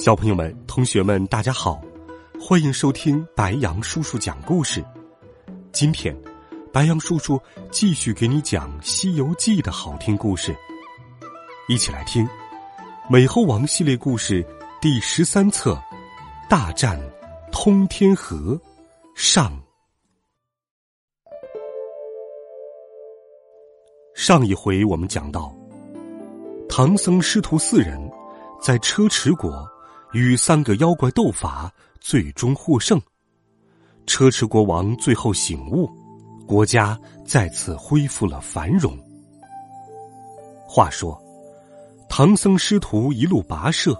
小朋友们、同学们，大家好，欢迎收听白杨叔叔讲故事。今天，白杨叔叔继续给你讲《西游记》的好听故事，一起来听《美猴王》系列故事第十三册《大战通天河》上。上一回我们讲到，唐僧师徒四人在车迟国。与三个妖怪斗法，最终获胜。车迟国王最后醒悟，国家再次恢复了繁荣。话说，唐僧师徒一路跋涉，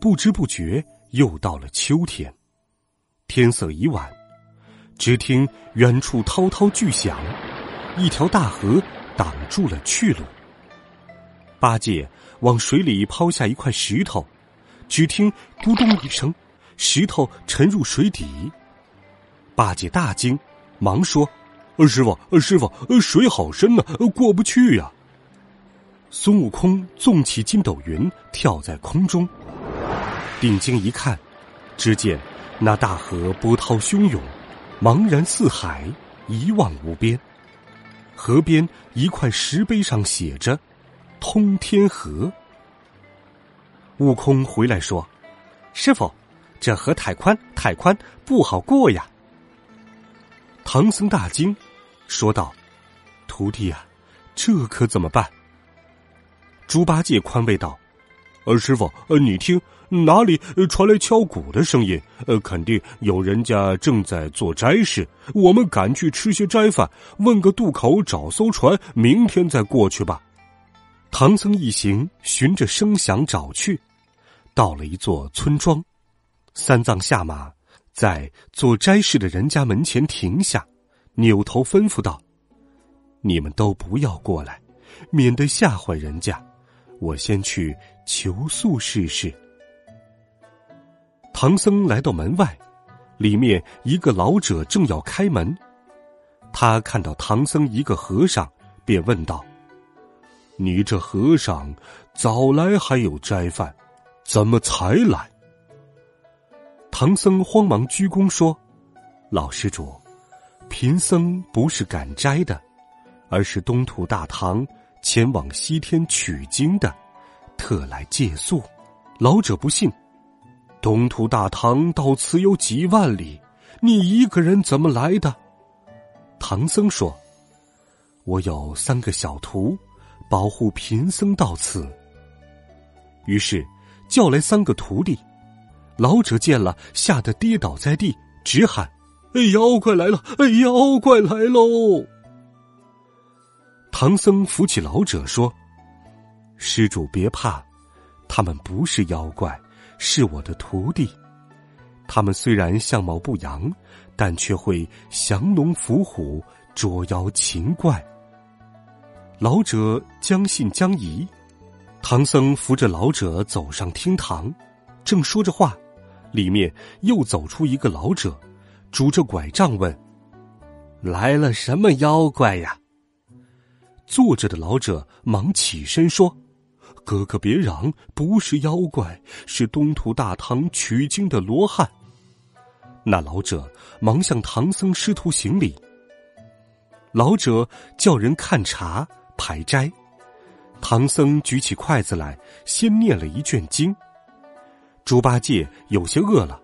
不知不觉又到了秋天。天色已晚，只听远处滔滔巨响，一条大河挡住了去路。八戒往水里抛下一块石头。只听“咕咚”一声，石头沉入水底。八戒大惊，忙说：“二师傅，二师傅，水好深呐，过不去呀！”孙悟空纵起筋斗云，跳在空中，定睛一看，只见那大河波涛汹涌，茫然四海，一望无边。河边一块石碑上写着“通天河”。悟空回来说：“师傅，这河太宽，太宽，不好过呀。”唐僧大惊，说道：“徒弟呀，这可怎么办？”猪八戒宽慰道：“呃，师傅，呃，你听，哪里传来敲鼓的声音？呃，肯定有人家正在做斋事。我们赶去吃些斋饭，问个渡口，找艘船，明天再过去吧。”唐僧一行循着声响找去。到了一座村庄，三藏下马，在做斋事的人家门前停下，扭头吩咐道：“你们都不要过来，免得吓坏人家。我先去求宿试试。”唐僧来到门外，里面一个老者正要开门，他看到唐僧一个和尚，便问道：“你这和尚早来还有斋饭？”怎么才来？唐僧慌忙鞠躬说：“老施主，贫僧不是赶斋的，而是东土大唐前往西天取经的，特来借宿。”老者不信：“东土大唐到此有几万里，你一个人怎么来的？”唐僧说：“我有三个小徒，保护贫僧到此。”于是。叫来三个徒弟，老者见了，吓得跌倒在地，直喊：“哎，妖怪来了！哎，妖怪来喽！”唐僧扶起老者说：“施主别怕，他们不是妖怪，是我的徒弟。他们虽然相貌不扬，但却会降龙伏虎、捉妖擒怪。”老者将信将疑。唐僧扶着老者走上厅堂，正说着话，里面又走出一个老者，拄着拐杖问：“来了什么妖怪呀？”坐着的老者忙起身说：“哥哥别嚷，不是妖怪，是东土大唐取经的罗汉。”那老者忙向唐僧师徒行礼。老者叫人看茶排斋。唐僧举起筷子来，先念了一卷经。猪八戒有些饿了，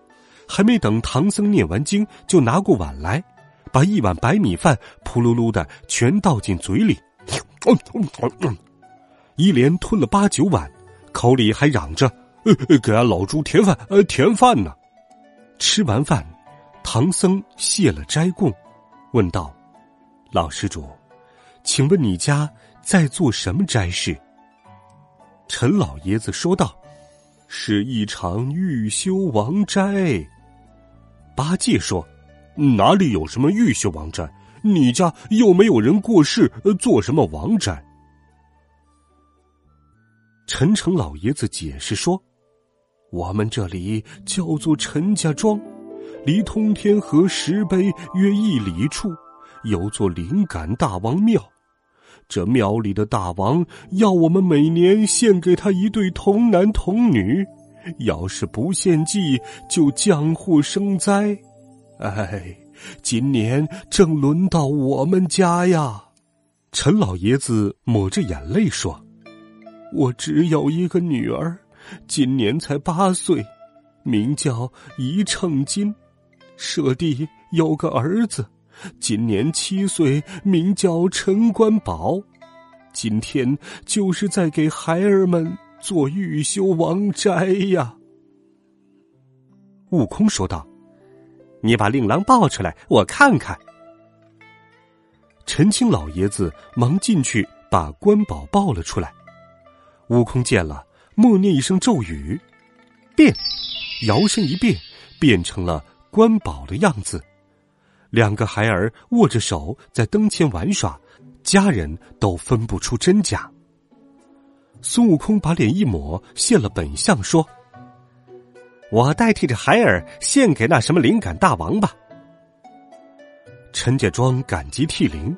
还没等唐僧念完经，就拿过碗来，把一碗白米饭扑噜噜的全倒进嘴里，一连吞了八九碗，口里还嚷着：“给俺老猪添饭，呃，添饭呢！”吃完饭，唐僧谢了斋供，问道：“老施主，请问你家？”在做什么斋事？陈老爷子说道：“是一场欲修王斋。八戒说：“哪里有什么欲修王斋？你家又没有人过世，做什么王斋？”陈诚老爷子解释说：“我们这里叫做陈家庄，离通天河石碑约一里处，有座灵感大王庙。这庙里的大王要我们每年献给他一对童男童女，要是不献祭，就降祸生灾。哎，今年正轮到我们家呀！”陈老爷子抹着眼泪说。我只有一个女儿，今年才八岁，名叫一秤金；舍弟有个儿子，今年七岁，名叫陈官宝。今天就是在给孩儿们做玉修王斋呀。悟空说道：“你把令郎抱出来，我看看。”陈清老爷子忙进去把关宝抱了出来。悟空见了，默念一声咒语，变，摇身一变，变成了关宝的样子。两个孩儿握着手在灯前玩耍，家人都分不出真假。孙悟空把脸一抹，现了本相，说：“我代替着孩儿献给那什么灵感大王吧。”陈家庄感激涕零，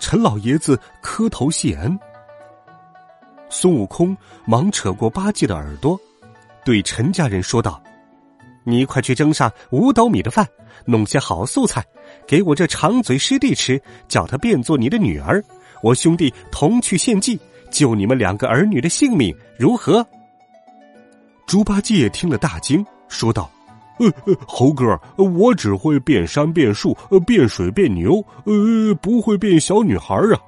陈老爷子磕头谢恩。孙悟空忙扯过八戒的耳朵，对陈家人说道：“你快去蒸上五斗米的饭，弄些好素菜，给我这长嘴师弟吃，叫他变做你的女儿，我兄弟同去献祭，救你们两个儿女的性命，如何？”猪八戒听了大惊，说道：“呃呃，猴哥，我只会变山变树，呃变水变牛，呃，不会变小女孩啊。”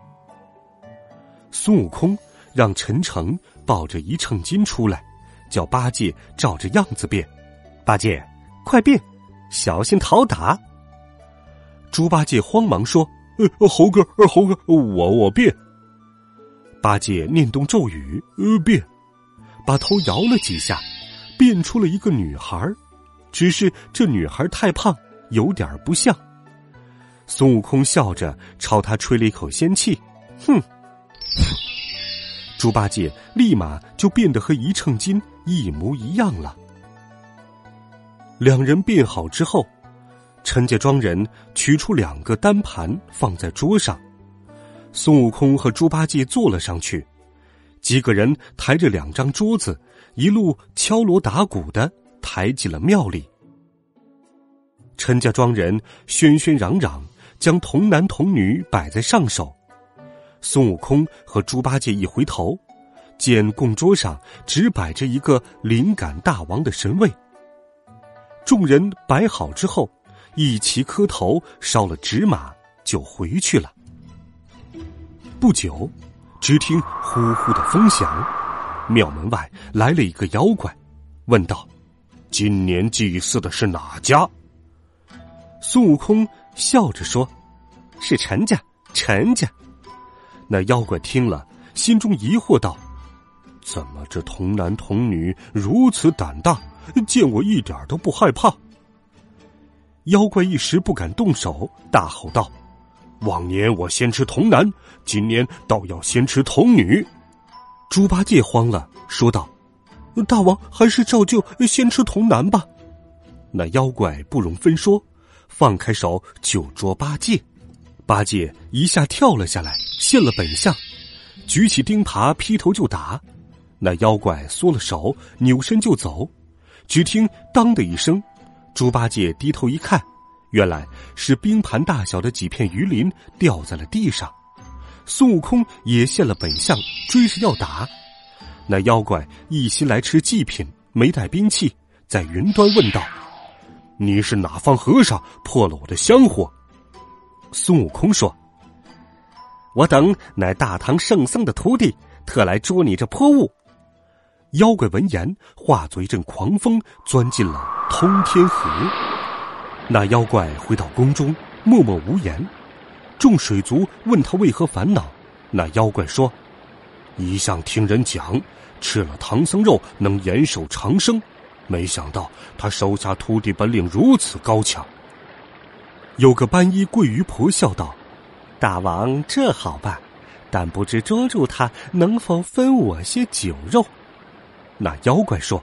孙悟空。让陈诚抱着一秤金出来，叫八戒照着样子变。八戒，快变，小心讨打。猪八戒慌忙说：“呃，猴哥，猴哥，我我变。”八戒念动咒语，呃，变，把头摇了几下，变出了一个女孩只是这女孩太胖，有点不像。孙悟空笑着朝他吹了一口仙气，哼。猪八戒立马就变得和一秤金一模一样了。两人变好之后，陈家庄人取出两个单盘放在桌上，孙悟空和猪八戒坐了上去，几个人抬着两张桌子，一路敲锣打鼓的抬进了庙里。陈家庄人喧喧嚷嚷，将童男童女摆在上首。孙悟空和猪八戒一回头，见供桌上只摆着一个灵感大王的神位。众人摆好之后，一齐磕头，烧了纸马，就回去了。不久，只听呼呼的风响，庙门外来了一个妖怪，问道：“今年祭祀的是哪家？”孙悟空笑着说：“是陈家，陈家。”那妖怪听了，心中疑惑道：“怎么这童男童女如此胆大，见我一点都不害怕？”妖怪一时不敢动手，大吼道：“往年我先吃童男，今年倒要先吃童女。”猪八戒慌了，说道：“大王还是照旧先吃童男吧。”那妖怪不容分说，放开手就捉八戒。八戒一下跳了下来，现了本相，举起钉耙劈头就打。那妖怪缩了手，扭身就走。只听“当”的一声，猪八戒低头一看，原来是冰盘大小的几片鱼鳞掉在了地上。孙悟空也现了本相，追着要打。那妖怪一心来吃祭品，没带兵器，在云端问道：“你是哪方和尚破了我的香火？”孙悟空说：“我等乃大唐圣僧的徒弟，特来捉你这泼物。”妖怪闻言，化作一阵狂风，钻进了通天河。那妖怪回到宫中，默默无言。众水族问他为何烦恼，那妖怪说：“一向听人讲，吃了唐僧肉能延寿长生。没想到他手下徒弟本领如此高强。有个斑衣桂鱼婆笑道：“大王这好办，但不知捉住他能否分我些酒肉。”那妖怪说：“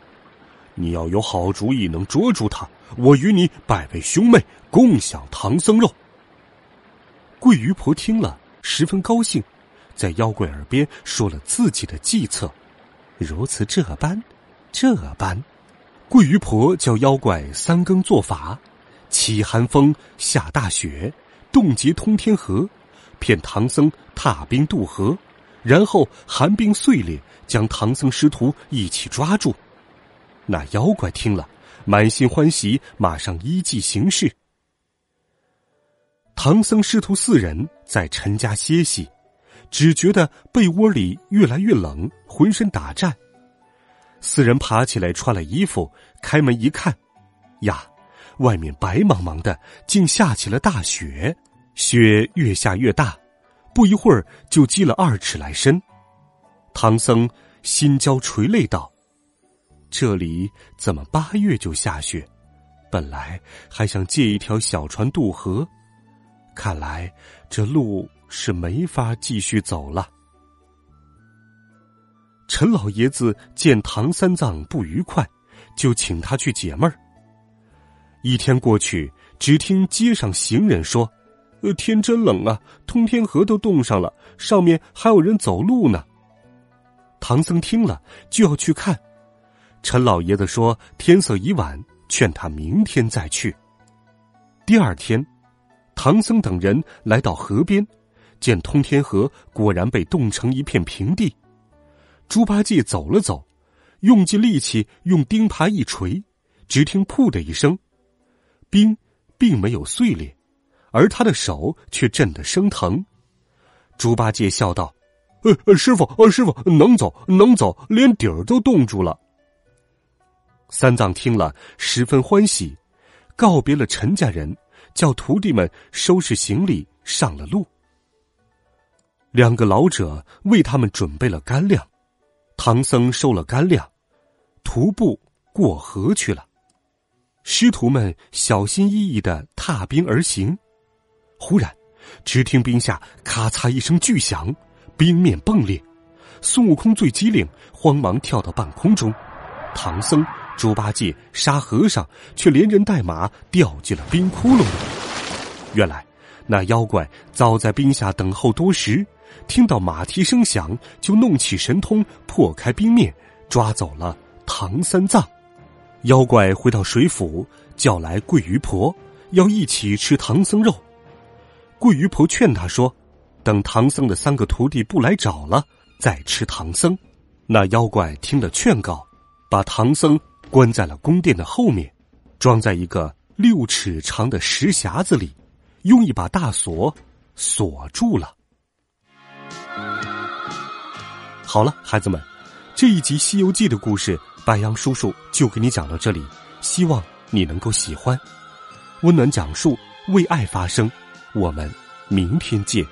你要有好主意能捉住他，我与你百位兄妹，共享唐僧肉。”桂鱼婆听了十分高兴，在妖怪耳边说了自己的计策。如此这般，这般，桂鱼婆叫妖怪三更做法，起寒风，下大雪，冻结通天河，骗唐僧踏冰渡河，然后寒冰碎裂。将唐僧师徒一起抓住，那妖怪听了，满心欢喜，马上依计行事。唐僧师徒四人在陈家歇息，只觉得被窝里越来越冷，浑身打颤。四人爬起来穿了衣服，开门一看，呀，外面白茫茫的，竟下起了大雪，雪越下越大，不一会儿就积了二尺来深。唐僧心焦垂泪道：“这里怎么八月就下雪？本来还想借一条小船渡河，看来这路是没法继续走了。”陈老爷子见唐三藏不愉快，就请他去解闷儿。一天过去，只听街上行人说：“呃，天真冷啊，通天河都冻上了，上面还有人走路呢。”唐僧听了就要去看，陈老爷子说天色已晚，劝他明天再去。第二天，唐僧等人来到河边，见通天河果然被冻成一片平地。猪八戒走了走，用尽力气用钉耙一锤，只听“噗”的一声，冰并没有碎裂，而他的手却震得生疼。猪八戒笑道。呃，师傅，呃，师傅能走，能走，连底儿都冻住了。三藏听了十分欢喜，告别了陈家人，叫徒弟们收拾行李上了路。两个老者为他们准备了干粮，唐僧收了干粮，徒步过河去了。师徒们小心翼翼的踏冰而行，忽然，只听冰下咔嚓一声巨响。冰面迸裂，孙悟空最机灵，慌忙跳到半空中。唐僧、猪八戒、沙和尚却连人带马掉进了冰窟窿里。原来那妖怪早在冰下等候多时，听到马蹄声响，就弄起神通破开冰面，抓走了唐三藏。妖怪回到水府，叫来桂鱼婆，要一起吃唐僧肉。桂鱼婆劝他说。等唐僧的三个徒弟不来找了，再吃唐僧。那妖怪听了劝告，把唐僧关在了宫殿的后面，装在一个六尺长的石匣子里，用一把大锁锁住了。好了，孩子们，这一集《西游记》的故事，白杨叔叔就给你讲到这里，希望你能够喜欢。温暖讲述，为爱发声。我们明天见。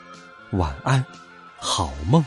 晚安，好梦。